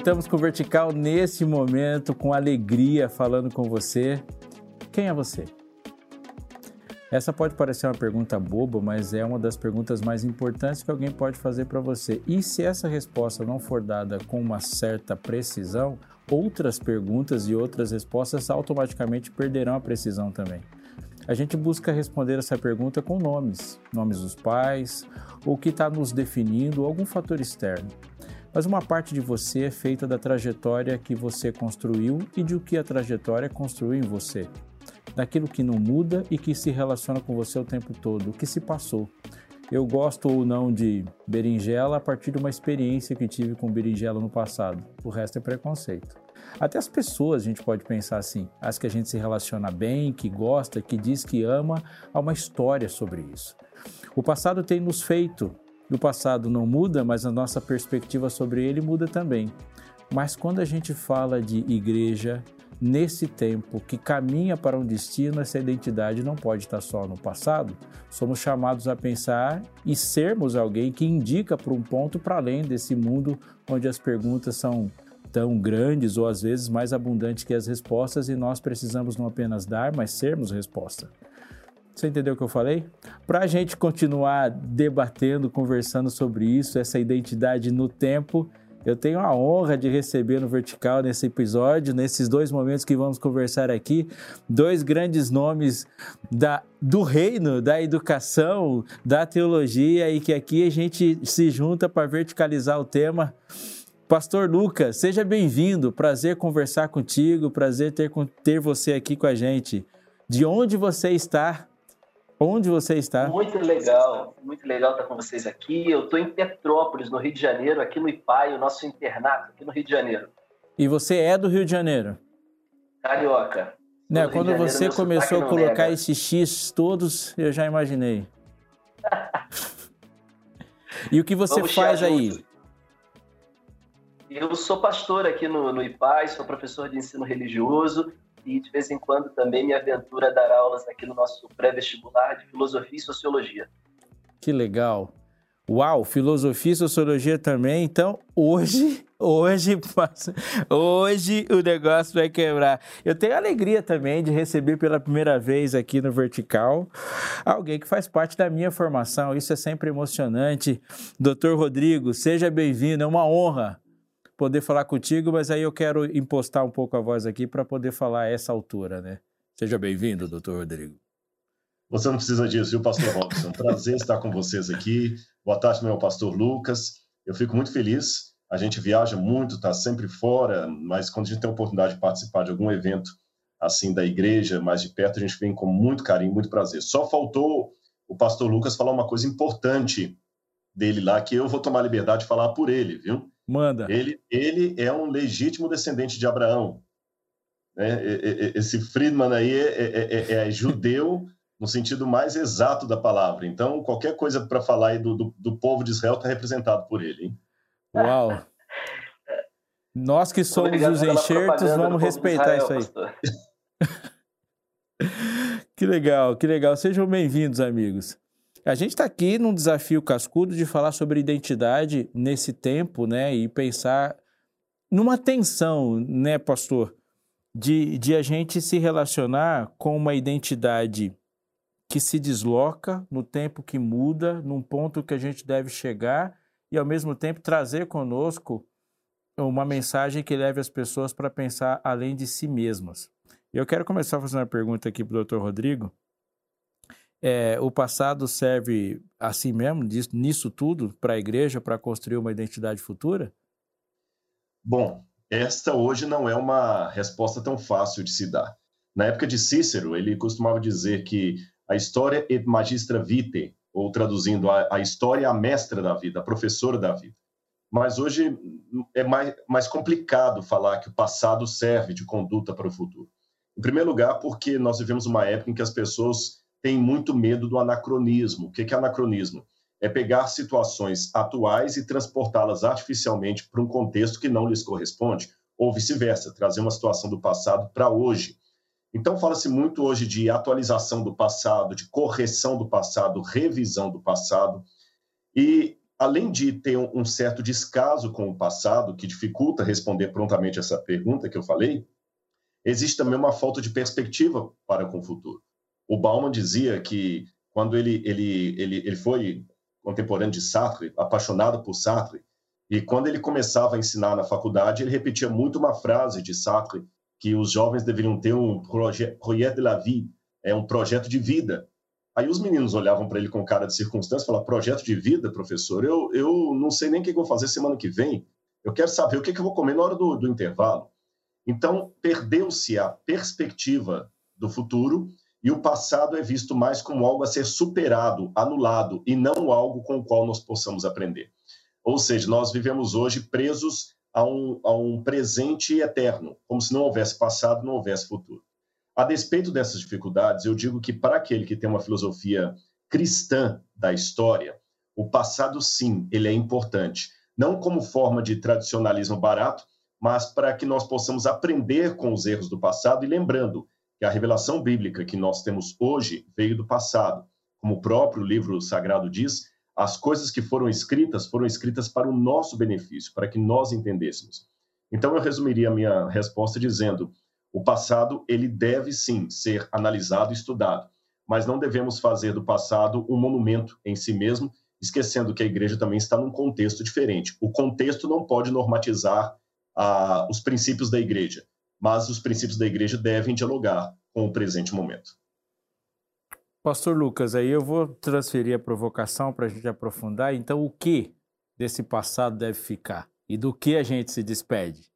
Voltamos com o Vertical nesse momento, com alegria, falando com você. Quem é você? Essa pode parecer uma pergunta boba, mas é uma das perguntas mais importantes que alguém pode fazer para você. E se essa resposta não for dada com uma certa precisão, outras perguntas e outras respostas automaticamente perderão a precisão também. A gente busca responder essa pergunta com nomes, nomes dos pais, o que está nos definindo, algum fator externo. Mas uma parte de você é feita da trajetória que você construiu e de o que a trajetória construiu em você daquilo que não muda e que se relaciona com você o tempo todo, o que se passou. Eu gosto ou não de berinjela a partir de uma experiência que tive com berinjela no passado. O resto é preconceito. Até as pessoas a gente pode pensar assim, as que a gente se relaciona bem, que gosta, que diz que ama, há uma história sobre isso. O passado tem nos feito, o passado não muda, mas a nossa perspectiva sobre ele muda também. Mas quando a gente fala de igreja, nesse tempo que caminha para um destino, essa identidade não pode estar só no passado. Somos chamados a pensar e sermos alguém que indica para um ponto para além desse mundo onde as perguntas são tão grandes ou às vezes mais abundantes que as respostas e nós precisamos não apenas dar, mas sermos resposta. Você entendeu o que eu falei? Para a gente continuar debatendo, conversando sobre isso, essa identidade no tempo, eu tenho a honra de receber no Vertical nesse episódio, nesses dois momentos que vamos conversar aqui, dois grandes nomes da, do reino, da educação, da teologia e que aqui a gente se junta para verticalizar o tema. Pastor Lucas, seja bem-vindo. Prazer conversar contigo, prazer ter, ter você aqui com a gente. De onde você está? Onde você está? Muito legal, muito legal estar com vocês aqui. Eu estou em Petrópolis, no Rio de Janeiro, aqui no IPAI, o nosso internato, aqui no Rio de Janeiro. E você é do Rio de Janeiro? Carioca. Né, quando Janeiro, você começou a colocar nega. esses X todos, eu já imaginei. e o que você Vamos faz aí? Eu sou pastor aqui no, no IPAI, sou professor de ensino religioso e de vez em quando também me aventuro a dar aulas aqui no nosso pré-vestibular de filosofia e sociologia. Que legal. Uau, filosofia e sociologia também. Então, hoje, hoje, hoje o negócio vai quebrar. Eu tenho a alegria também de receber pela primeira vez aqui no Vertical alguém que faz parte da minha formação. Isso é sempre emocionante. Doutor Rodrigo, seja bem-vindo. É uma honra poder falar contigo, mas aí eu quero impostar um pouco a voz aqui para poder falar a essa altura, né? Seja bem-vindo, doutor Rodrigo. Você não precisa disso, viu, pastor Robson? Prazer estar com vocês aqui. Boa tarde, meu pastor Lucas. Eu fico muito feliz. A gente viaja muito, está sempre fora, mas quando a gente tem a oportunidade de participar de algum evento assim da igreja, mais de perto, a gente vem com muito carinho, muito prazer. Só faltou o pastor Lucas falar uma coisa importante dele lá, que eu vou tomar liberdade de falar por ele, viu? Manda. Ele, ele é um legítimo descendente de Abraão. Né? Esse Friedman aí é, é, é, é judeu no sentido mais exato da palavra. Então, qualquer coisa para falar aí do, do, do, povo de Israel está representado por ele. Hein? Uau! Nós que somos Obrigado os enxertos, vamos respeitar Israel, isso aí. que legal, que legal. Sejam bem-vindos, amigos. A gente está aqui num desafio cascudo de falar sobre identidade nesse tempo, né? E pensar numa tensão, né, pastor? De, de a gente se relacionar com uma identidade que se desloca no tempo que muda, num ponto que a gente deve chegar e, ao mesmo tempo, trazer conosco uma mensagem que leve as pessoas para pensar além de si mesmas. Eu quero começar fazer uma pergunta aqui para o doutor Rodrigo é, o passado serve assim mesmo, nisso tudo, para a igreja, para construir uma identidade futura? Bom, esta hoje não é uma resposta tão fácil de se dar. Na época de Cícero, ele costumava dizer que a história é magistra vitae, ou traduzindo, a, a história é a mestra da vida, a professora da vida. Mas hoje é mais, mais complicado falar que o passado serve de conduta para o futuro. Em primeiro lugar, porque nós vivemos uma época em que as pessoas tem muito medo do anacronismo. O que é anacronismo? É pegar situações atuais e transportá-las artificialmente para um contexto que não lhes corresponde, ou vice-versa, trazer uma situação do passado para hoje. Então, fala-se muito hoje de atualização do passado, de correção do passado, revisão do passado. E além de ter um certo descaso com o passado, que dificulta responder prontamente essa pergunta que eu falei, existe também uma falta de perspectiva para com o futuro. O Bauman dizia que quando ele, ele, ele, ele foi contemporâneo de Sartre, apaixonado por Sartre, e quando ele começava a ensinar na faculdade, ele repetia muito uma frase de Sartre, que os jovens deveriam ter um projet, de la vie, é um projeto de vida. Aí os meninos olhavam para ele com cara de circunstância e falavam, projeto de vida, professor? Eu, eu não sei nem o que vou fazer semana que vem. Eu quero saber o que, que eu vou comer na hora do, do intervalo. Então, perdeu-se a perspectiva do futuro e o passado é visto mais como algo a ser superado, anulado, e não algo com o qual nós possamos aprender. Ou seja, nós vivemos hoje presos a um, a um presente eterno, como se não houvesse passado, não houvesse futuro. A despeito dessas dificuldades, eu digo que para aquele que tem uma filosofia cristã da história, o passado, sim, ele é importante. Não como forma de tradicionalismo barato, mas para que nós possamos aprender com os erros do passado e lembrando que a revelação bíblica que nós temos hoje veio do passado. Como o próprio livro sagrado diz, as coisas que foram escritas foram escritas para o nosso benefício, para que nós entendêssemos. Então eu resumiria a minha resposta dizendo: o passado ele deve sim ser analisado e estudado, mas não devemos fazer do passado um monumento em si mesmo, esquecendo que a igreja também está num contexto diferente. O contexto não pode normatizar ah, os princípios da igreja mas os princípios da igreja devem dialogar com o presente momento. Pastor Lucas, aí eu vou transferir a provocação para a gente aprofundar. Então, o que desse passado deve ficar? E do que a gente se despede?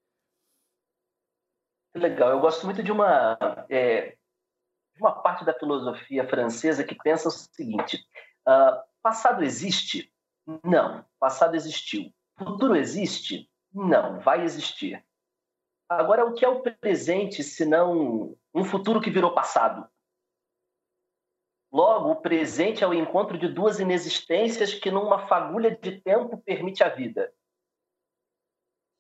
Legal, eu gosto muito de uma, é, de uma parte da filosofia francesa que pensa o seguinte: uh, passado existe? Não, passado existiu. Futuro existe? Não, vai existir. Agora, o que é o presente, se não um futuro que virou passado? Logo, o presente é o encontro de duas inexistências que, numa fagulha de tempo, permite a vida.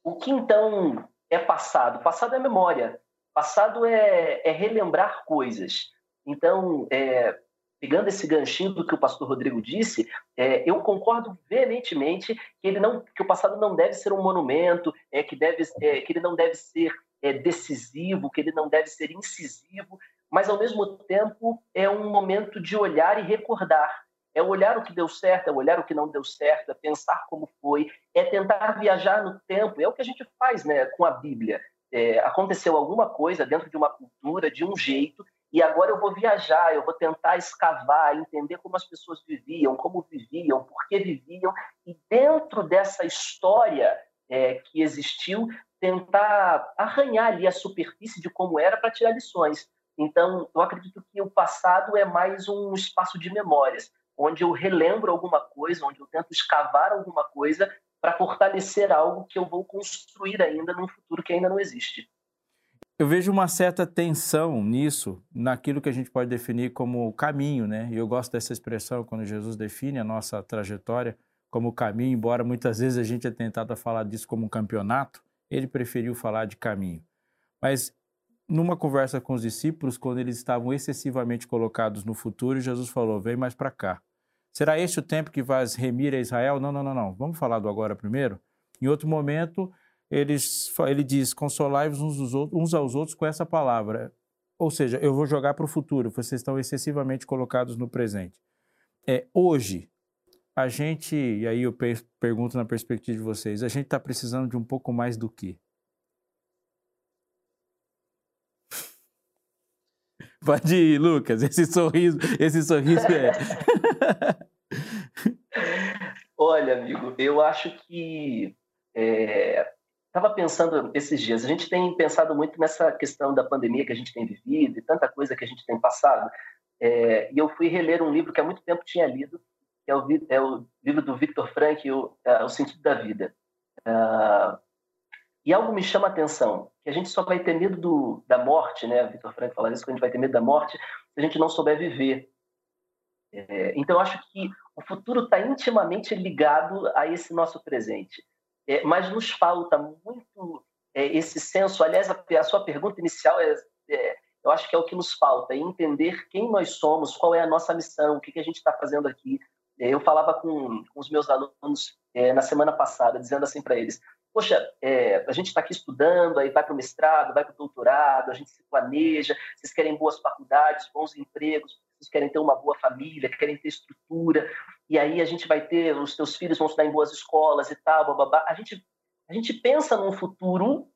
O que então é passado? Passado é memória. Passado é, é relembrar coisas. Então, é, pegando esse ganchinho do que o pastor Rodrigo disse, é, eu concordo veementemente que ele não, que o passado não deve ser um monumento, é que deve, é, que ele não deve ser é, decisivo, que ele não deve ser incisivo, mas ao mesmo tempo é um momento de olhar e recordar. É olhar o que deu certo, é olhar o que não deu certo, é pensar como foi, é tentar viajar no tempo. É o que a gente faz, né, com a Bíblia. É, aconteceu alguma coisa dentro de uma cultura, de um jeito, e agora eu vou viajar, eu vou tentar escavar, entender como as pessoas viviam, como viviam, por que viviam, e dentro dessa história é, que existiu, tentar arranhar ali a superfície de como era para tirar lições. Então, eu acredito que o passado é mais um espaço de memórias, onde eu relembro alguma coisa, onde eu tento escavar alguma coisa para fortalecer algo que eu vou construir ainda num futuro que ainda não existe. Eu vejo uma certa tensão nisso, naquilo que a gente pode definir como caminho, né? E eu gosto dessa expressão quando Jesus define a nossa trajetória como caminho, embora muitas vezes a gente tenha tentado falar disso como um campeonato, ele preferiu falar de caminho. Mas numa conversa com os discípulos, quando eles estavam excessivamente colocados no futuro, Jesus falou: "Vem mais para cá. Será este o tempo que vais remir a Israel? Não, não, não, não. Vamos falar do agora primeiro. Em outro momento, eles, ele diz: consolai-vos uns, uns aos outros com essa palavra. Ou seja, eu vou jogar para o futuro, vocês estão excessivamente colocados no presente. É, hoje, a gente, e aí eu pergunto na perspectiva de vocês, a gente está precisando de um pouco mais do que? Pode ir, Lucas, esse sorriso, esse sorriso é. Olha, amigo, eu acho que é, Estava pensando esses dias, a gente tem pensado muito nessa questão da pandemia que a gente tem vivido e tanta coisa que a gente tem passado. É, e eu fui reler um livro que há muito tempo tinha lido, que é o, é o livro do Victor Frank, o, é, o Sentido da Vida. Uh, e algo me chama a atenção, que a gente só vai ter medo do, da morte, né? Victor Frank fala isso, que a gente vai ter medo da morte se a gente não souber viver. É, então, eu acho que o futuro está intimamente ligado a esse nosso presente é, mas nos falta muito é, esse senso. Aliás, a, a, sua pergunta inicial é, é, eu acho que é o que nos falta, é entender quem nós somos, qual é a nossa missão, o que, que a gente está fazendo aqui, Eu falava com, com os meus alunos é, na semana passada, dizendo assim para eles: Poxa, é, a gente está aqui estudando, aí vai para o mestrado, vai para o doutorado, a gente se planeja, vocês querem boas faculdades, bons empregos, vocês querem ter uma boa família, querem ter estrutura, e aí a gente vai ter, os teus filhos vão estudar em boas escolas e tal, bababá. A gente, a gente pensa num futuro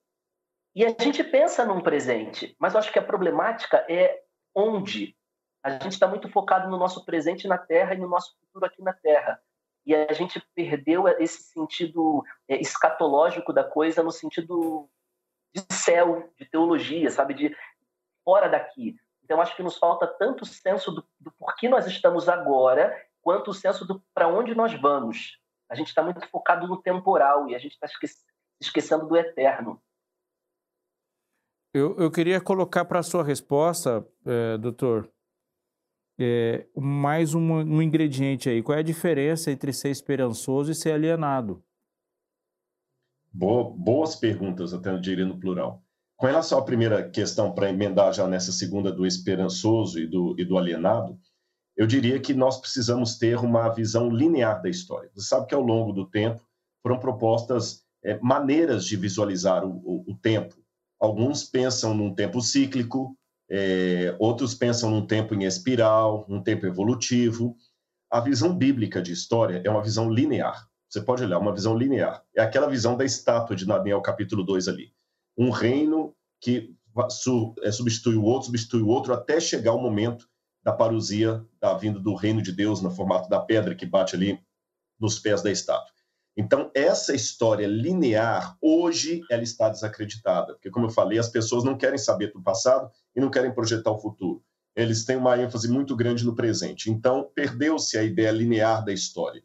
e a gente pensa num presente, mas eu acho que a problemática é onde. A gente está muito focado no nosso presente na Terra e no nosso futuro aqui na Terra. E a gente perdeu esse sentido é, escatológico da coisa no sentido de céu, de teologia, sabe? De fora daqui. Então, acho que nos falta tanto senso do, do porquê nós estamos agora, quanto o senso do para onde nós vamos. A gente está muito focado no temporal e a gente está esquecendo do eterno. Eu, eu queria colocar para a sua resposta, é, doutor, é, mais um, um ingrediente aí. Qual é a diferença entre ser esperançoso e ser alienado? Boa, boas perguntas, até eu diria no plural. Com relação à primeira questão, para emendar já nessa segunda do esperançoso e do, e do alienado, eu diria que nós precisamos ter uma visão linear da história. Você sabe que ao longo do tempo foram propostas é, maneiras de visualizar o, o, o tempo, Alguns pensam num tempo cíclico, é, outros pensam num tempo em espiral, num tempo evolutivo. A visão bíblica de história é uma visão linear. Você pode olhar, uma visão linear. É aquela visão da estátua de Daniel, capítulo 2 ali. Um reino que é, substitui o outro, substitui o outro, até chegar o momento da parousia, da vinda do reino de Deus no formato da pedra que bate ali nos pés da estátua. Então, essa história linear, hoje, ela está desacreditada, porque, como eu falei, as pessoas não querem saber do passado e não querem projetar o futuro. Eles têm uma ênfase muito grande no presente. Então, perdeu-se a ideia linear da história.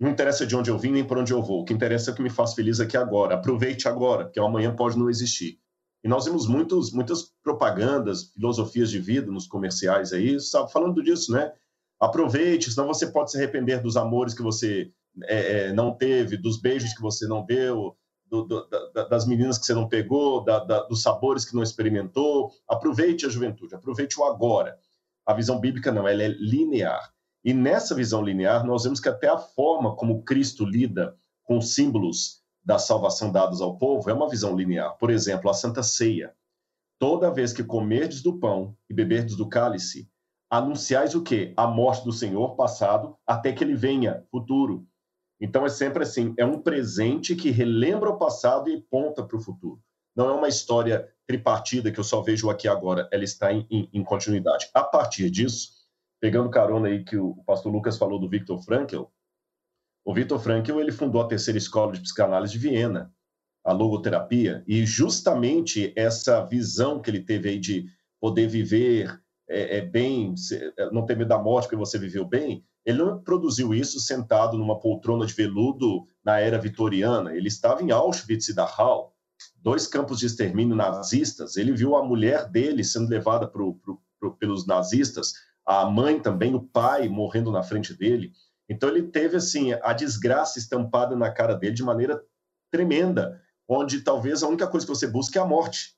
Não interessa de onde eu vim nem para onde eu vou. O que interessa é o que me faz feliz aqui agora. Aproveite agora, porque amanhã pode não existir. E nós vimos muitos, muitas propagandas, filosofias de vida nos comerciais aí, falando disso, né? Aproveite, senão você pode se arrepender dos amores que você é, é, não teve, dos beijos que você não deu, do, do, da, das meninas que você não pegou, da, da, dos sabores que não experimentou. Aproveite a juventude, aproveite o agora. A visão bíblica não, ela é linear. E nessa visão linear, nós vemos que até a forma como Cristo lida com os símbolos da salvação dados ao povo é uma visão linear. Por exemplo, a Santa Ceia. Toda vez que comerdes do pão e beberdes do cálice, anunciais o quê? A morte do Senhor passado até que ele venha, futuro. Então é sempre assim, é um presente que relembra o passado e ponta para o futuro. Não é uma história tripartida que eu só vejo aqui agora, ela está em, em, em continuidade. A partir disso, pegando carona aí que o pastor Lucas falou do Viktor Frankl, o Viktor Frankl ele fundou a terceira escola de psicanálise de Viena, a logoterapia, e justamente essa visão que ele teve aí de poder viver é, é bem, não ter medo da morte porque você viveu bem, ele não produziu isso sentado numa poltrona de veludo na era vitoriana. Ele estava em Auschwitz e Dachau, dois campos de extermínio nazistas. Ele viu a mulher dele sendo levada pro, pro, pro, pelos nazistas, a mãe também, o pai morrendo na frente dele. Então ele teve assim a desgraça estampada na cara dele de maneira tremenda, onde talvez a única coisa que você busca é a morte.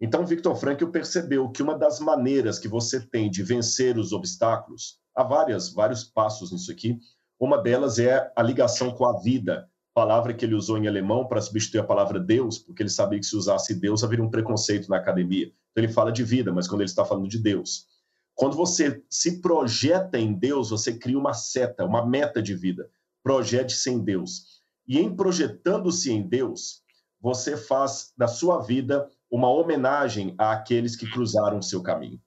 Então Victor Frankl percebeu que uma das maneiras que você tem de vencer os obstáculos há várias, vários passos nisso aqui. Uma delas é a ligação com a vida, palavra que ele usou em alemão para substituir a palavra Deus, porque ele sabia que se usasse Deus haveria um preconceito na academia. Então ele fala de vida, mas quando ele está falando de Deus. Quando você se projeta em Deus, você cria uma seta, uma meta de vida. Projete-se em Deus. E em projetando-se em Deus, você faz da sua vida uma homenagem àqueles que cruzaram o seu caminho.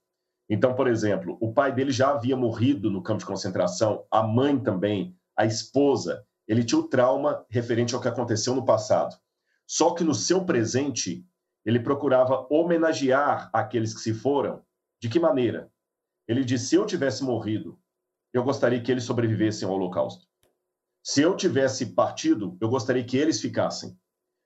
Então, por exemplo, o pai dele já havia morrido no campo de concentração, a mãe também, a esposa. Ele tinha o trauma referente ao que aconteceu no passado. Só que no seu presente, ele procurava homenagear aqueles que se foram. De que maneira? Ele disse: se eu tivesse morrido, eu gostaria que eles sobrevivessem ao Holocausto. Se eu tivesse partido, eu gostaria que eles ficassem.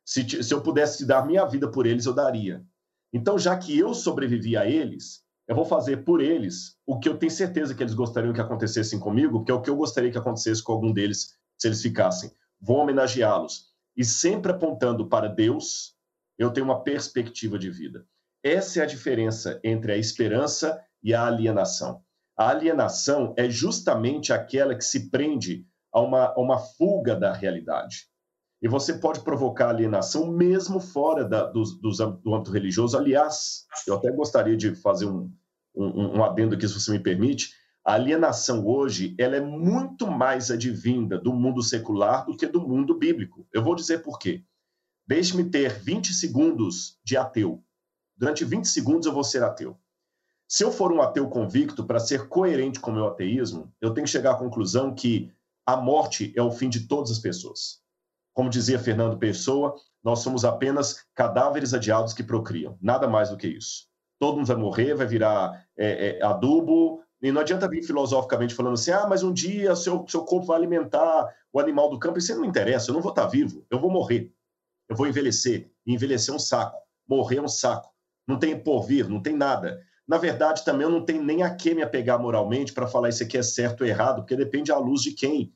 Se, se eu pudesse dar minha vida por eles, eu daria. Então, já que eu sobrevivi a eles, eu vou fazer por eles o que eu tenho certeza que eles gostariam que acontecesse comigo, que é o que eu gostaria que acontecesse com algum deles se eles ficassem. Vou homenageá-los. E sempre apontando para Deus, eu tenho uma perspectiva de vida. Essa é a diferença entre a esperança e a alienação. A alienação é justamente aquela que se prende a uma, a uma fuga da realidade. E você pode provocar alienação mesmo fora da, do, do, do âmbito religioso. Aliás, eu até gostaria de fazer um, um, um adendo aqui, se você me permite. A alienação hoje ela é muito mais advinda do mundo secular do que do mundo bíblico. Eu vou dizer por quê. Deixe-me ter 20 segundos de ateu. Durante 20 segundos eu vou ser ateu. Se eu for um ateu convicto, para ser coerente com o meu ateísmo, eu tenho que chegar à conclusão que a morte é o fim de todas as pessoas. Como dizia Fernando Pessoa, nós somos apenas cadáveres adiados que procriam, nada mais do que isso. Todo mundo vai morrer, vai virar é, é, adubo, e não adianta vir filosoficamente falando assim: ah, mas um dia seu, seu corpo vai alimentar o animal do campo. Isso não interessa, eu não vou estar vivo, eu vou morrer. Eu vou envelhecer. Envelhecer é um saco, morrer é um saco. Não tem porvir, não tem nada. Na verdade, também eu não tenho nem a que me apegar moralmente para falar isso aqui é certo ou errado, porque depende à luz de quem.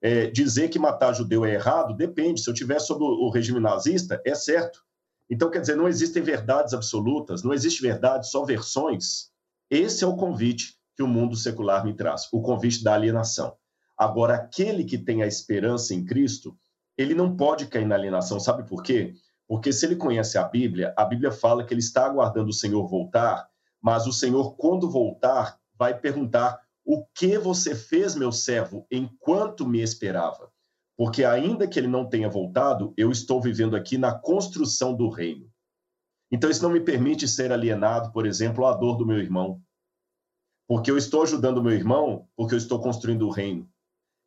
É, dizer que matar judeu é errado depende. Se eu tiver sob o regime nazista, é certo. Então, quer dizer, não existem verdades absolutas, não existe verdade, só versões. Esse é o convite que o mundo secular me traz, o convite da alienação. Agora, aquele que tem a esperança em Cristo, ele não pode cair na alienação. Sabe por quê? Porque se ele conhece a Bíblia, a Bíblia fala que ele está aguardando o Senhor voltar, mas o Senhor, quando voltar, vai perguntar o que você fez, meu servo, enquanto me esperava? Porque ainda que ele não tenha voltado, eu estou vivendo aqui na construção do reino. Então isso não me permite ser alienado, por exemplo, à dor do meu irmão. Porque eu estou ajudando o meu irmão, porque eu estou construindo o reino.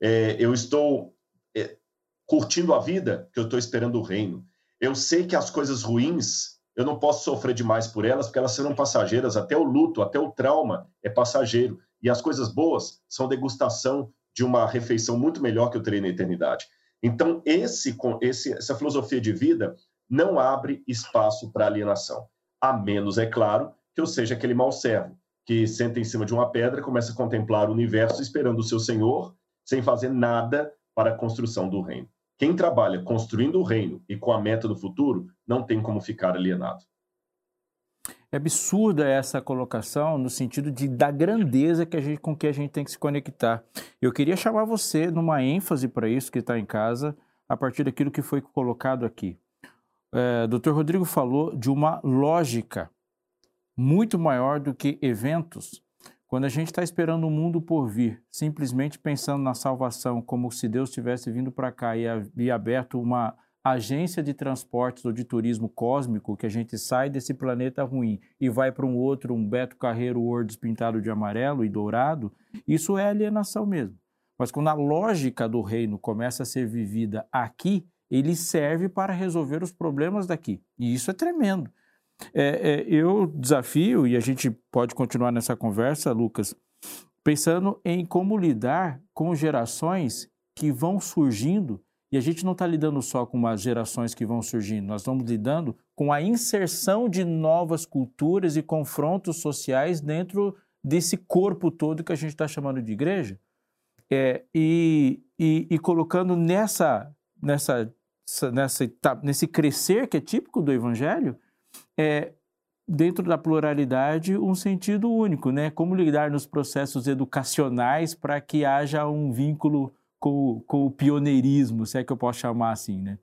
É, eu estou é, curtindo a vida, porque eu estou esperando o reino. Eu sei que as coisas ruins, eu não posso sofrer demais por elas, porque elas serão passageiras. Até o luto, até o trauma é passageiro. E as coisas boas são degustação de uma refeição muito melhor que eu terei na eternidade. Então, esse, esse, essa filosofia de vida não abre espaço para alienação. A menos, é claro, que eu seja aquele mau servo, que senta em cima de uma pedra, começa a contemplar o universo esperando o seu Senhor, sem fazer nada para a construção do reino. Quem trabalha construindo o reino e com a meta do futuro, não tem como ficar alienado. É absurda essa colocação no sentido de da grandeza que a gente, com que a gente tem que se conectar. Eu queria chamar você numa ênfase para isso que está em casa, a partir daquilo que foi colocado aqui. É, Dr. Rodrigo falou de uma lógica muito maior do que eventos. Quando a gente está esperando o mundo por vir, simplesmente pensando na salvação como se Deus tivesse vindo para cá e, e aberto uma agência de transportes ou de turismo cósmico, que a gente sai desse planeta ruim e vai para um outro, um Beto Carreiro Worlds pintado de amarelo e dourado, isso é alienação mesmo. Mas quando a lógica do reino começa a ser vivida aqui, ele serve para resolver os problemas daqui. E isso é tremendo. É, é, eu desafio, e a gente pode continuar nessa conversa, Lucas, pensando em como lidar com gerações que vão surgindo e a gente não está lidando só com as gerações que vão surgindo, nós estamos lidando com a inserção de novas culturas e confrontos sociais dentro desse corpo todo que a gente está chamando de igreja. É, e, e, e, colocando nessa, nessa, nessa, nesse crescer que é típico do evangelho, é, dentro da pluralidade, um sentido único, né? Como lidar nos processos educacionais para que haja um vínculo com, com o pioneirismo, se é que eu posso chamar assim, né?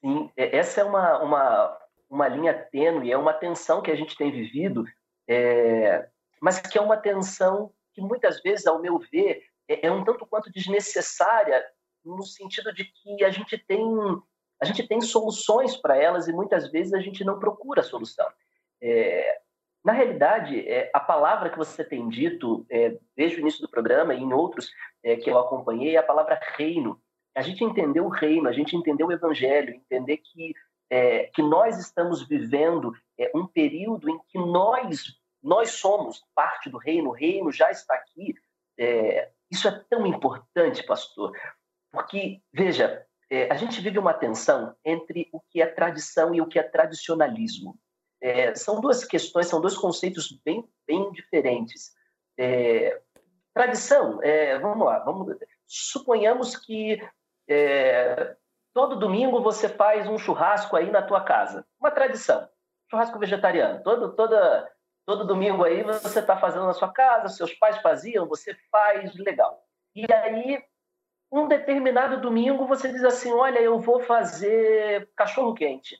Sim, é, essa é uma, uma, uma linha tênue, é uma tensão que a gente tem vivido, é, mas que é uma tensão que muitas vezes, ao meu ver, é, é um tanto quanto desnecessária no sentido de que a gente tem a gente tem soluções para elas e muitas vezes a gente não procura a solução. É, na realidade, é, a palavra que você tem dito é, desde o início do programa e em outros é, que eu acompanhei é a palavra reino. A gente entendeu o reino, a gente entendeu o evangelho, entender que, é, que nós estamos vivendo é, um período em que nós, nós somos parte do reino, o reino já está aqui. Isso é tão importante, pastor, porque, veja, a gente vive uma tensão entre o que é tradição e o que é tradicionalismo. É, são duas questões, são dois conceitos bem, bem diferentes. É, tradição, é, vamos lá, vamos, suponhamos que é, todo domingo você faz um churrasco aí na tua casa, uma tradição, churrasco vegetariano. Todo, toda, Todo domingo aí você está fazendo na sua casa, seus pais faziam, você faz, legal. E aí, um determinado domingo, você diz assim: Olha, eu vou fazer cachorro quente.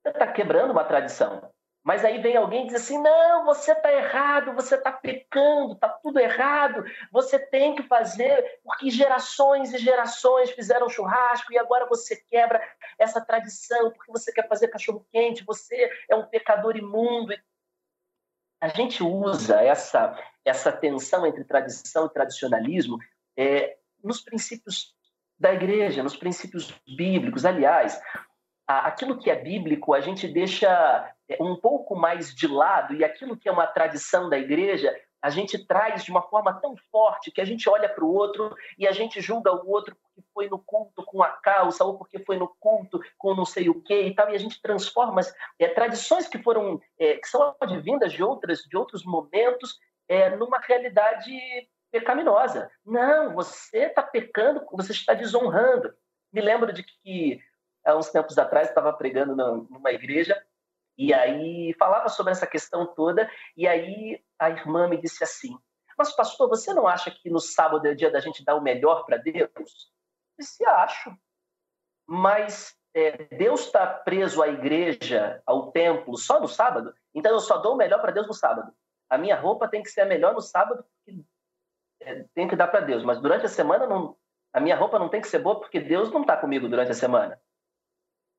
Você está quebrando uma tradição. Mas aí vem alguém e diz assim: não, você está errado, você está pecando, está tudo errado, você tem que fazer, porque gerações e gerações fizeram churrasco e agora você quebra essa tradição porque você quer fazer cachorro-quente, você é um pecador imundo. A gente usa essa, essa tensão entre tradição e tradicionalismo é, nos princípios da igreja, nos princípios bíblicos. Aliás, aquilo que é bíblico a gente deixa é, um pouco mais de lado e aquilo que é uma tradição da igreja a gente traz de uma forma tão forte que a gente olha para o outro e a gente julga o outro porque foi no culto com a calça ou porque foi no culto com não sei o que e tal e a gente transforma é, tradições que foram é, que são advindas de outras de outros momentos é, numa realidade pecaminosa não você está pecando você está desonrando me lembro de que há uns tempos atrás, estava pregando numa igreja e aí falava sobre essa questão toda. E aí a irmã me disse assim: Mas, pastor, você não acha que no sábado é o dia da gente dar o melhor para Deus? Eu disse: Acho. Mas é, Deus está preso à igreja, ao templo, só no sábado? Então eu só dou o melhor para Deus no sábado. A minha roupa tem que ser a melhor no sábado, é, tem que dar para Deus. Mas durante a semana, não, a minha roupa não tem que ser boa, porque Deus não está comigo durante a semana.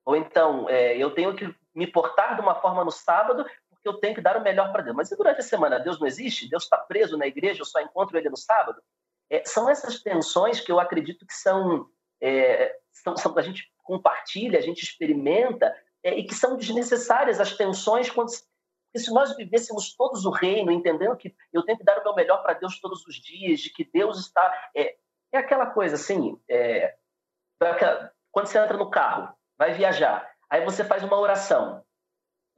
Ou então, é, eu tenho que me portar de uma forma no sábado porque eu tenho que dar o melhor para Deus. Mas e durante a semana? Deus não existe? Deus está preso na igreja? Eu só encontro ele no sábado? É, são essas tensões que eu acredito que são, é, são, são a gente compartilha, a gente experimenta é, e que são desnecessárias as tensões quando porque se nós vivêssemos todos o reino, entendendo que eu tenho que dar o meu melhor para Deus todos os dias, de que Deus está. É, é aquela coisa assim, é, quando você entra no carro, vai viajar. Aí você faz uma oração.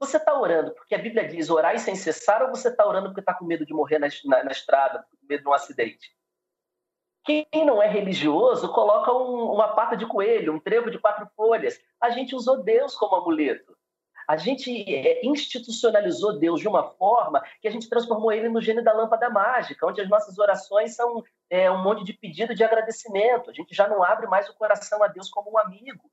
Você está orando porque a Bíblia diz orar sem cessar ou você está orando porque está com medo de morrer na, na, na, estrada, com medo de um acidente? Quem não é religioso coloca um, uma pata de coelho, um trevo de quatro folhas. A gente usou Deus como amuleto. A gente é, institucionalizou Deus de uma forma que a gente transformou ele no gênio da lâmpada mágica, onde as nossas orações são é, um monte de pedido de agradecimento. A gente já não abre mais o coração a Deus como um amigo.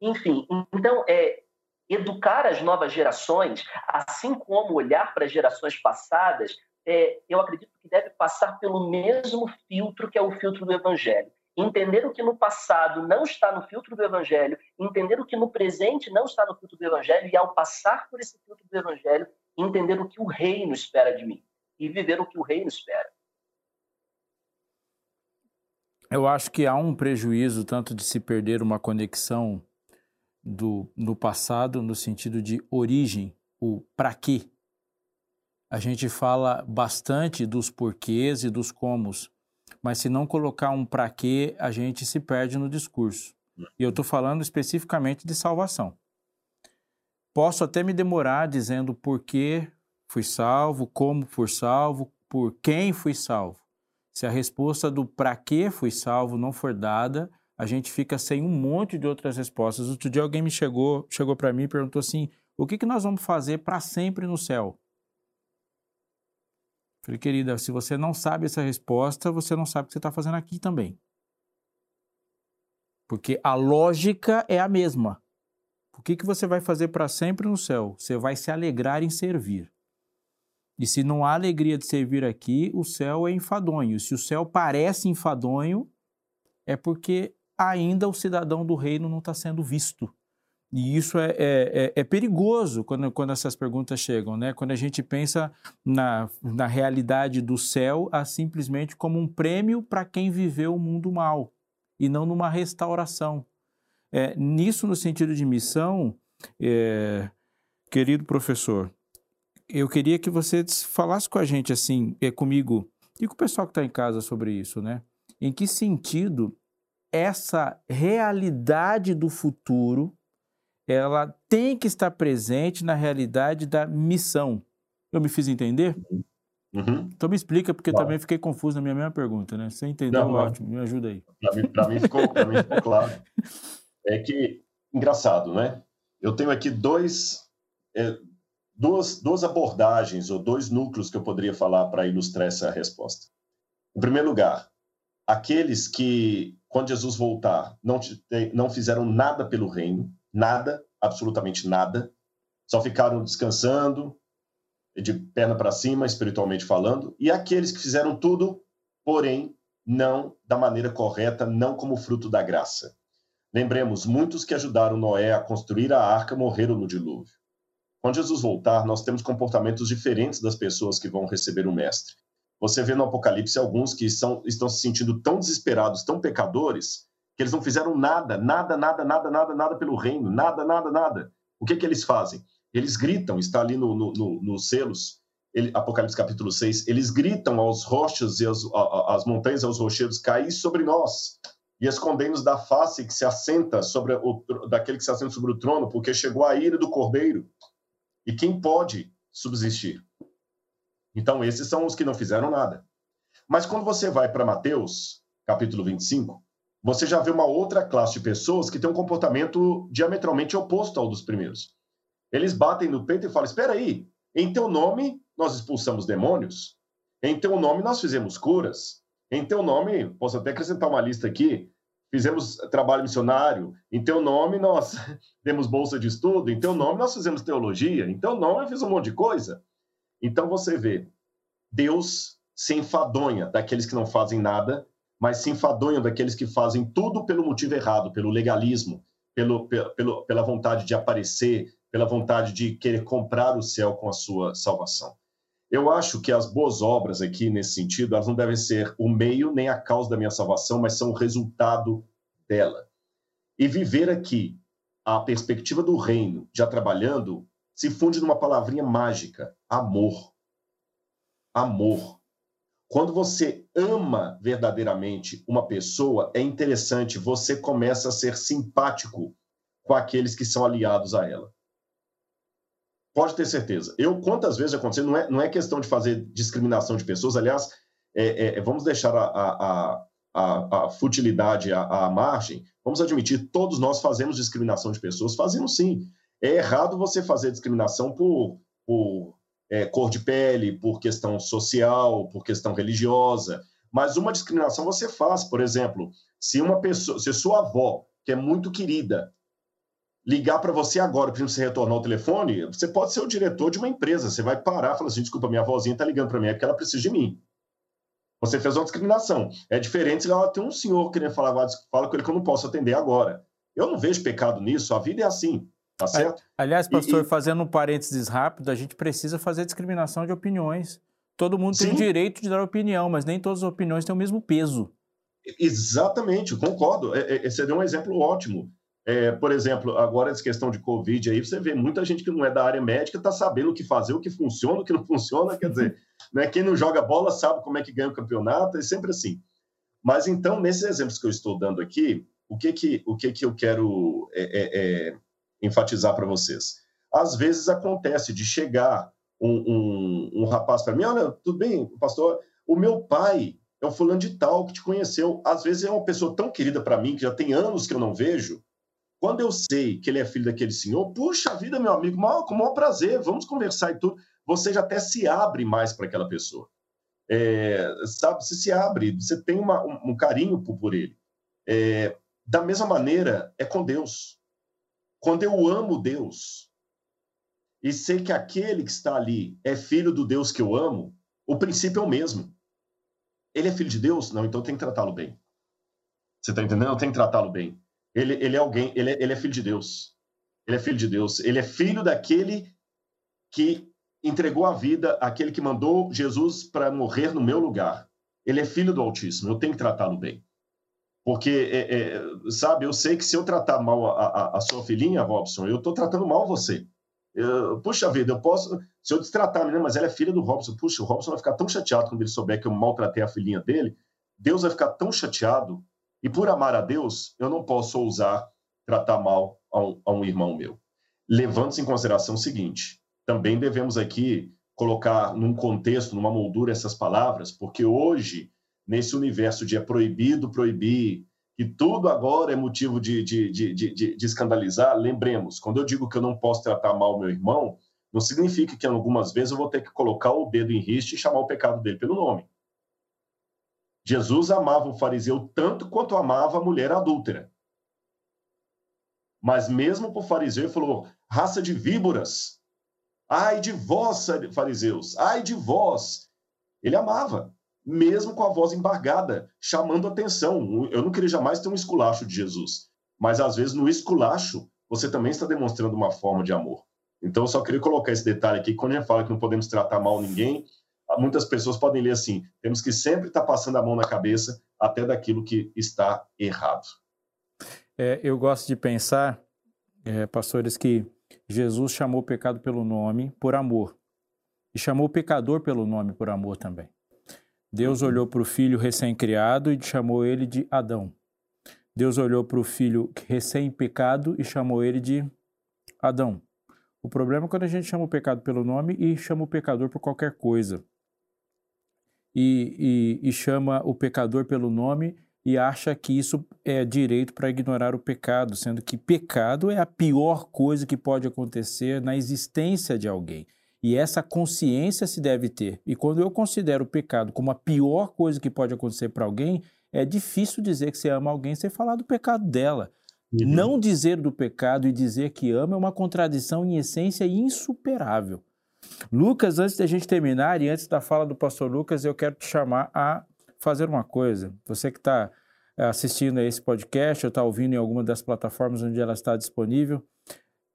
Enfim, então, é, educar as novas gerações, assim como olhar para as gerações passadas, é, eu acredito que deve passar pelo mesmo filtro que é o filtro do Evangelho. Entender o que no passado não está no filtro do Evangelho, entender o que no presente não está no filtro do Evangelho, e ao passar por esse filtro do Evangelho, entender o que o reino espera de mim e viver o que o reino espera. Eu acho que há um prejuízo tanto de se perder uma conexão do, no passado no sentido de origem, o para quê. A gente fala bastante dos porquês e dos comos, mas se não colocar um para quê, a gente se perde no discurso. E eu estou falando especificamente de salvação. Posso até me demorar dizendo por que fui salvo, como fui salvo, por quem fui salvo. Se a resposta do para que fui salvo não for dada, a gente fica sem um monte de outras respostas. Outro dia alguém me chegou, chegou para mim e perguntou assim: o que, que nós vamos fazer para sempre no céu? Falei, querida, se você não sabe essa resposta, você não sabe o que você está fazendo aqui também. Porque a lógica é a mesma. O que, que você vai fazer para sempre no céu? Você vai se alegrar em servir. E se não há alegria de servir aqui, o céu é enfadonho. Se o céu parece enfadonho, é porque ainda o cidadão do reino não está sendo visto. E isso é, é, é, é, perigoso quando, quando essas perguntas chegam, né? Quando a gente pensa na, na realidade do céu a simplesmente como um prêmio para quem viveu o mundo mal e não numa restauração. É, nisso, no sentido de missão, é, querido professor, eu queria que você falasse com a gente assim, é, comigo e com o pessoal que está em casa sobre isso, né? Em que sentido essa realidade do futuro ela tem que estar presente na realidade da missão. Eu me fiz entender? Uhum. Então me explica, porque claro. também fiquei confuso na minha mesma pergunta, né? Você entendeu? Não, ótimo, me ajuda aí. Para mim, mim, ficou, mim ficou claro. É que, engraçado, né? Eu tenho aqui dois, é, duas, duas abordagens ou dois núcleos que eu poderia falar para ilustrar essa resposta. Em primeiro lugar, aqueles que, quando Jesus voltar, não, não fizeram nada pelo reino, nada, absolutamente nada, só ficaram descansando, de perna para cima, espiritualmente falando, e aqueles que fizeram tudo, porém, não da maneira correta, não como fruto da graça. Lembremos, muitos que ajudaram Noé a construir a arca morreram no dilúvio. Quando Jesus voltar, nós temos comportamentos diferentes das pessoas que vão receber o Mestre. Você vê no Apocalipse alguns que são, estão se sentindo tão desesperados, tão pecadores, que eles não fizeram nada, nada, nada, nada, nada, nada pelo reino, nada, nada, nada. O que, que eles fazem? Eles gritam, está ali nos no, no, no selos, ele, Apocalipse capítulo 6, eles gritam aos rochas e às montanhas, aos rochedos, cair sobre nós e escondemos da face que se assenta sobre o, daquele que se assenta sobre o trono, porque chegou a ira do cordeiro. E quem pode subsistir? Então, esses são os que não fizeram nada. Mas quando você vai para Mateus, capítulo 25, você já vê uma outra classe de pessoas que tem um comportamento diametralmente oposto ao dos primeiros. Eles batem no peito e falam: Espera aí, em teu nome nós expulsamos demônios, em teu nome nós fizemos curas, em teu nome, posso até acrescentar uma lista aqui, fizemos trabalho missionário, em teu nome nós demos bolsa de estudo, em teu nome nós fizemos teologia, em teu nome eu fiz um monte de coisa. Então você vê, Deus se enfadonha daqueles que não fazem nada, mas se enfadonha daqueles que fazem tudo pelo motivo errado, pelo legalismo, pelo, pelo, pela vontade de aparecer, pela vontade de querer comprar o céu com a sua salvação. Eu acho que as boas obras aqui, nesse sentido, elas não devem ser o meio nem a causa da minha salvação, mas são o resultado dela. E viver aqui a perspectiva do reino, já trabalhando, se funde numa palavrinha mágica: amor. Amor. Quando você ama verdadeiramente uma pessoa, é interessante, você começa a ser simpático com aqueles que são aliados a ela. Pode ter certeza. Eu, quantas vezes aconteceu, não é, não é questão de fazer discriminação de pessoas, aliás, é, é, é vamos deixar a, a, a, a futilidade à, à margem, vamos admitir, todos nós fazemos discriminação de pessoas, fazemos sim. É errado você fazer discriminação por, por é, cor de pele, por questão social, por questão religiosa, mas uma discriminação você faz, por exemplo, se uma pessoa, se sua avó, que é muito querida, ligar para você agora, para você retornar o telefone, você pode ser o diretor de uma empresa. Você vai parar e falar assim: desculpa, minha avózinha está ligando para mim, é porque ela precisa de mim. Você fez uma discriminação. É diferente se ela tem um senhor querendo falar, fala com ele que eu não posso atender agora. Eu não vejo pecado nisso, a vida é assim. Tá certo? Aliás, pastor, e, fazendo um parênteses rápido, a gente precisa fazer discriminação de opiniões. Todo mundo sim. tem o direito de dar opinião, mas nem todas as opiniões têm o mesmo peso. Exatamente, concordo. É, é, você deu um exemplo ótimo. É, por exemplo, agora essa questão de Covid aí, você vê muita gente que não é da área médica está sabendo o que fazer, o que funciona, o que não funciona, quer dizer, né, quem não joga bola sabe como é que ganha o campeonato, é sempre assim. Mas então, nesses exemplos que eu estou dando aqui, o que que, o que, que eu quero é, é, é enfatizar para vocês? Às vezes acontece de chegar um, um, um rapaz para mim, olha, tudo bem, pastor, o meu pai é o fulano de tal que te conheceu. Às vezes é uma pessoa tão querida para mim, que já tem anos que eu não vejo, quando eu sei que ele é filho daquele senhor, puxa vida, meu amigo, com o maior prazer, vamos conversar e tudo. Você já até se abre mais para aquela pessoa. É, sabe, você se abre, você tem uma, um, um, carinho por, por ele. É, da mesma maneira, é com Deus. Quando eu amo Deus e sei que aquele que está ali é filho do Deus que eu amo, o princípio é o mesmo. Ele é filho de Deus? Não, então tem que tratá-lo bem. Você está entendendo? Tem que tratá-lo bem. Ele, ele é alguém, ele é, ele é filho de Deus. Ele é filho de Deus. Ele é filho daquele que entregou a vida, aquele que mandou Jesus para morrer no meu lugar. Ele é filho do Altíssimo. Eu tenho que tratá-lo bem. Porque, é, é, sabe, eu sei que se eu tratar mal a, a, a sua filhinha, Robson, eu estou tratando mal você. Eu, puxa vida, eu posso. Se eu destratar a menina, mas ela é filha do Robson, puxa, o Robson vai ficar tão chateado quando ele souber que eu maltratei a filhinha dele. Deus vai ficar tão chateado e por amar a Deus, eu não posso ousar tratar mal a um, a um irmão meu. Levando-se em consideração o seguinte: também devemos aqui colocar num contexto, numa moldura essas palavras, porque hoje, nesse universo de é proibido proibir, e tudo agora é motivo de, de, de, de, escandalizar, lembremos, quando eu digo que eu não posso tratar mal meu irmão, não significa que algumas vezes eu vou ter que colocar o dedo em riste e chamar o pecado dele pelo nome. Jesus amava o fariseu tanto quanto amava a mulher adúltera. Mas mesmo para o fariseu, ele falou: raça de víboras, ai de vós, fariseus, ai de vós. Ele amava, mesmo com a voz embargada, chamando atenção. Eu não queria jamais ter um esculacho de Jesus, mas às vezes no esculacho você também está demonstrando uma forma de amor. Então, eu só queria colocar esse detalhe aqui. Quando a gente fala que não podemos tratar mal ninguém, muitas pessoas podem ler assim: temos que sempre estar passando a mão na cabeça até daquilo que está errado. É, eu gosto de pensar, é, pastores, que Jesus chamou o pecado pelo nome por amor e chamou o pecador pelo nome por amor também. Deus uhum. olhou para o filho recém-criado e chamou ele de Adão. Deus olhou para o filho recém-pecado e chamou ele de Adão. O problema é quando a gente chama o pecado pelo nome e chama o pecador por qualquer coisa e, e, e chama o pecador pelo nome e acha que isso é direito para ignorar o pecado, sendo que pecado é a pior coisa que pode acontecer na existência de alguém. E essa consciência se deve ter. E quando eu considero o pecado como a pior coisa que pode acontecer para alguém, é difícil dizer que você ama alguém sem falar do pecado dela. Uhum. Não dizer do pecado e dizer que ama é uma contradição em essência insuperável. Lucas, antes da gente terminar e antes da fala do pastor Lucas, eu quero te chamar a fazer uma coisa. Você que está eh, assistindo a esse podcast ou está ouvindo em alguma das plataformas onde ela está disponível,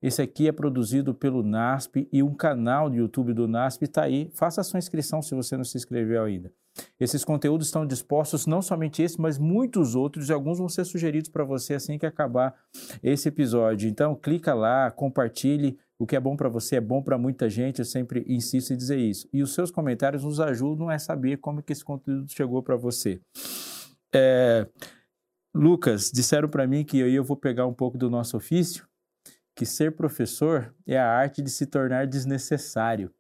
esse aqui é produzido pelo NASP e um canal do YouTube do NASP está aí. Faça a sua inscrição se você não se inscreveu ainda. Esses conteúdos estão dispostos, não somente esse, mas muitos outros, e alguns vão ser sugeridos para você assim que acabar esse episódio. Então, clica lá, compartilhe, o que é bom para você é bom para muita gente, eu sempre insisto em dizer isso. E os seus comentários nos ajudam a saber como que esse conteúdo chegou para você. É, Lucas, disseram para mim que aí eu vou pegar um pouco do nosso ofício, que ser professor é a arte de se tornar desnecessário.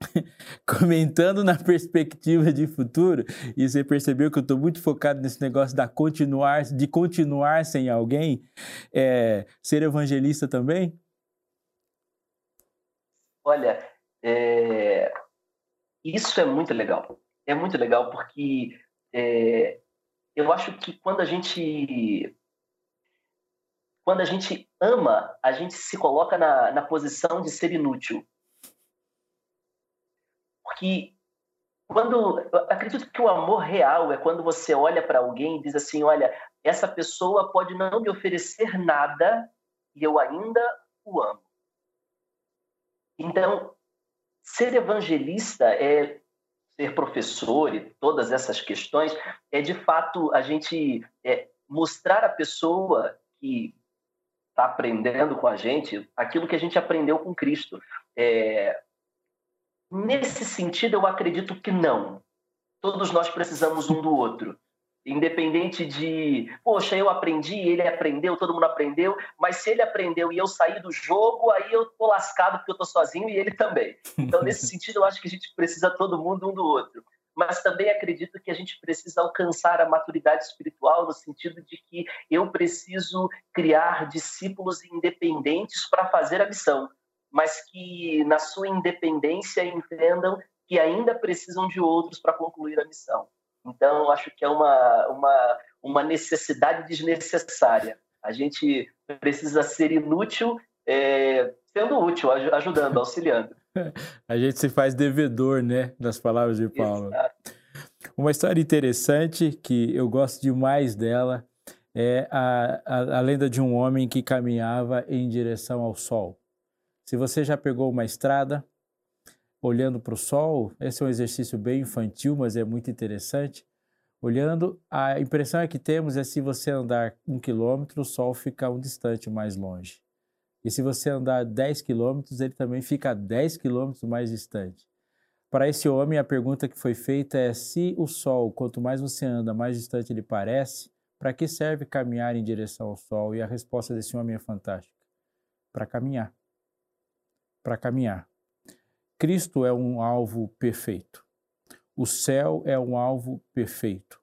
comentando na perspectiva de futuro, e você percebeu que eu estou muito focado nesse negócio da continuar, de continuar sem alguém, é, ser evangelista também? Olha, é, isso é muito legal. É muito legal porque é, eu acho que quando a gente quando a gente ama, a gente se coloca na, na posição de ser inútil. Porque quando acredito que o amor real é quando você olha para alguém e diz assim, olha, essa pessoa pode não me oferecer nada e eu ainda o amo. Então, ser evangelista é ser professor e todas essas questões é de fato a gente é, mostrar à pessoa que está aprendendo com a gente aquilo que a gente aprendeu com Cristo. É, Nesse sentido, eu acredito que não. Todos nós precisamos um do outro. Independente de, poxa, eu aprendi, ele aprendeu, todo mundo aprendeu, mas se ele aprendeu e eu sair do jogo, aí eu tô lascado porque eu tô sozinho e ele também. Então, nesse sentido, eu acho que a gente precisa todo mundo um do outro. Mas também acredito que a gente precisa alcançar a maturidade espiritual no sentido de que eu preciso criar discípulos independentes para fazer a missão mas que na sua independência entendam que ainda precisam de outros para concluir a missão. Então, acho que é uma, uma, uma necessidade desnecessária. A gente precisa ser inútil é, sendo útil, ajudando, auxiliando. A gente se faz devedor, né, das palavras de Paulo. Exato. Uma história interessante que eu gosto demais dela é a, a, a lenda de um homem que caminhava em direção ao sol. Se você já pegou uma estrada olhando para o sol, esse é um exercício bem infantil, mas é muito interessante. Olhando, a impressão é que temos é se você andar um quilômetro, o sol fica um distante mais longe. E se você andar 10 quilômetros, ele também fica 10 quilômetros mais distante. Para esse homem, a pergunta que foi feita é: se o sol, quanto mais você anda, mais distante ele parece, para que serve caminhar em direção ao sol? E a resposta desse homem é fantástica: para caminhar para caminhar. Cristo é um alvo perfeito. O céu é um alvo perfeito.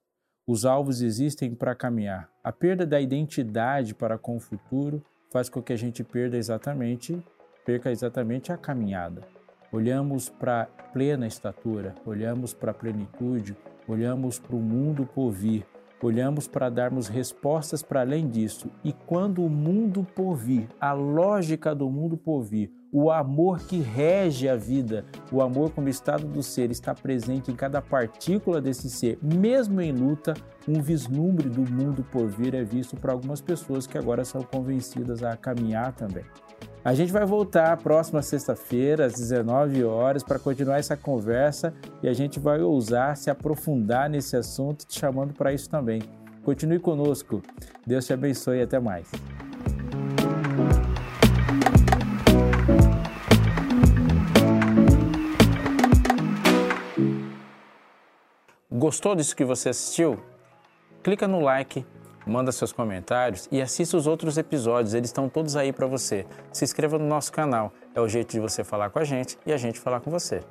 Os alvos existem para caminhar. A perda da identidade para com o futuro faz com que a gente perda exatamente perca exatamente a caminhada. Olhamos para a plena estatura, olhamos para a plenitude, olhamos para o mundo por vir, olhamos para darmos respostas para além disso. E quando o mundo por vir, a lógica do mundo por vir, o amor que rege a vida, o amor como estado do ser está presente em cada partícula desse ser, mesmo em luta, um vislumbre do mundo por vir é visto por algumas pessoas que agora são convencidas a caminhar também. A gente vai voltar próxima sexta-feira, às 19 horas, para continuar essa conversa e a gente vai ousar se aprofundar nesse assunto, te chamando para isso também. Continue conosco. Deus te abençoe e até mais. Gostou disso que você assistiu? Clica no like manda seus comentários e assista os outros episódios, eles estão todos aí para você. Se inscreva no nosso canal, é o jeito de você falar com a gente e a gente falar com você.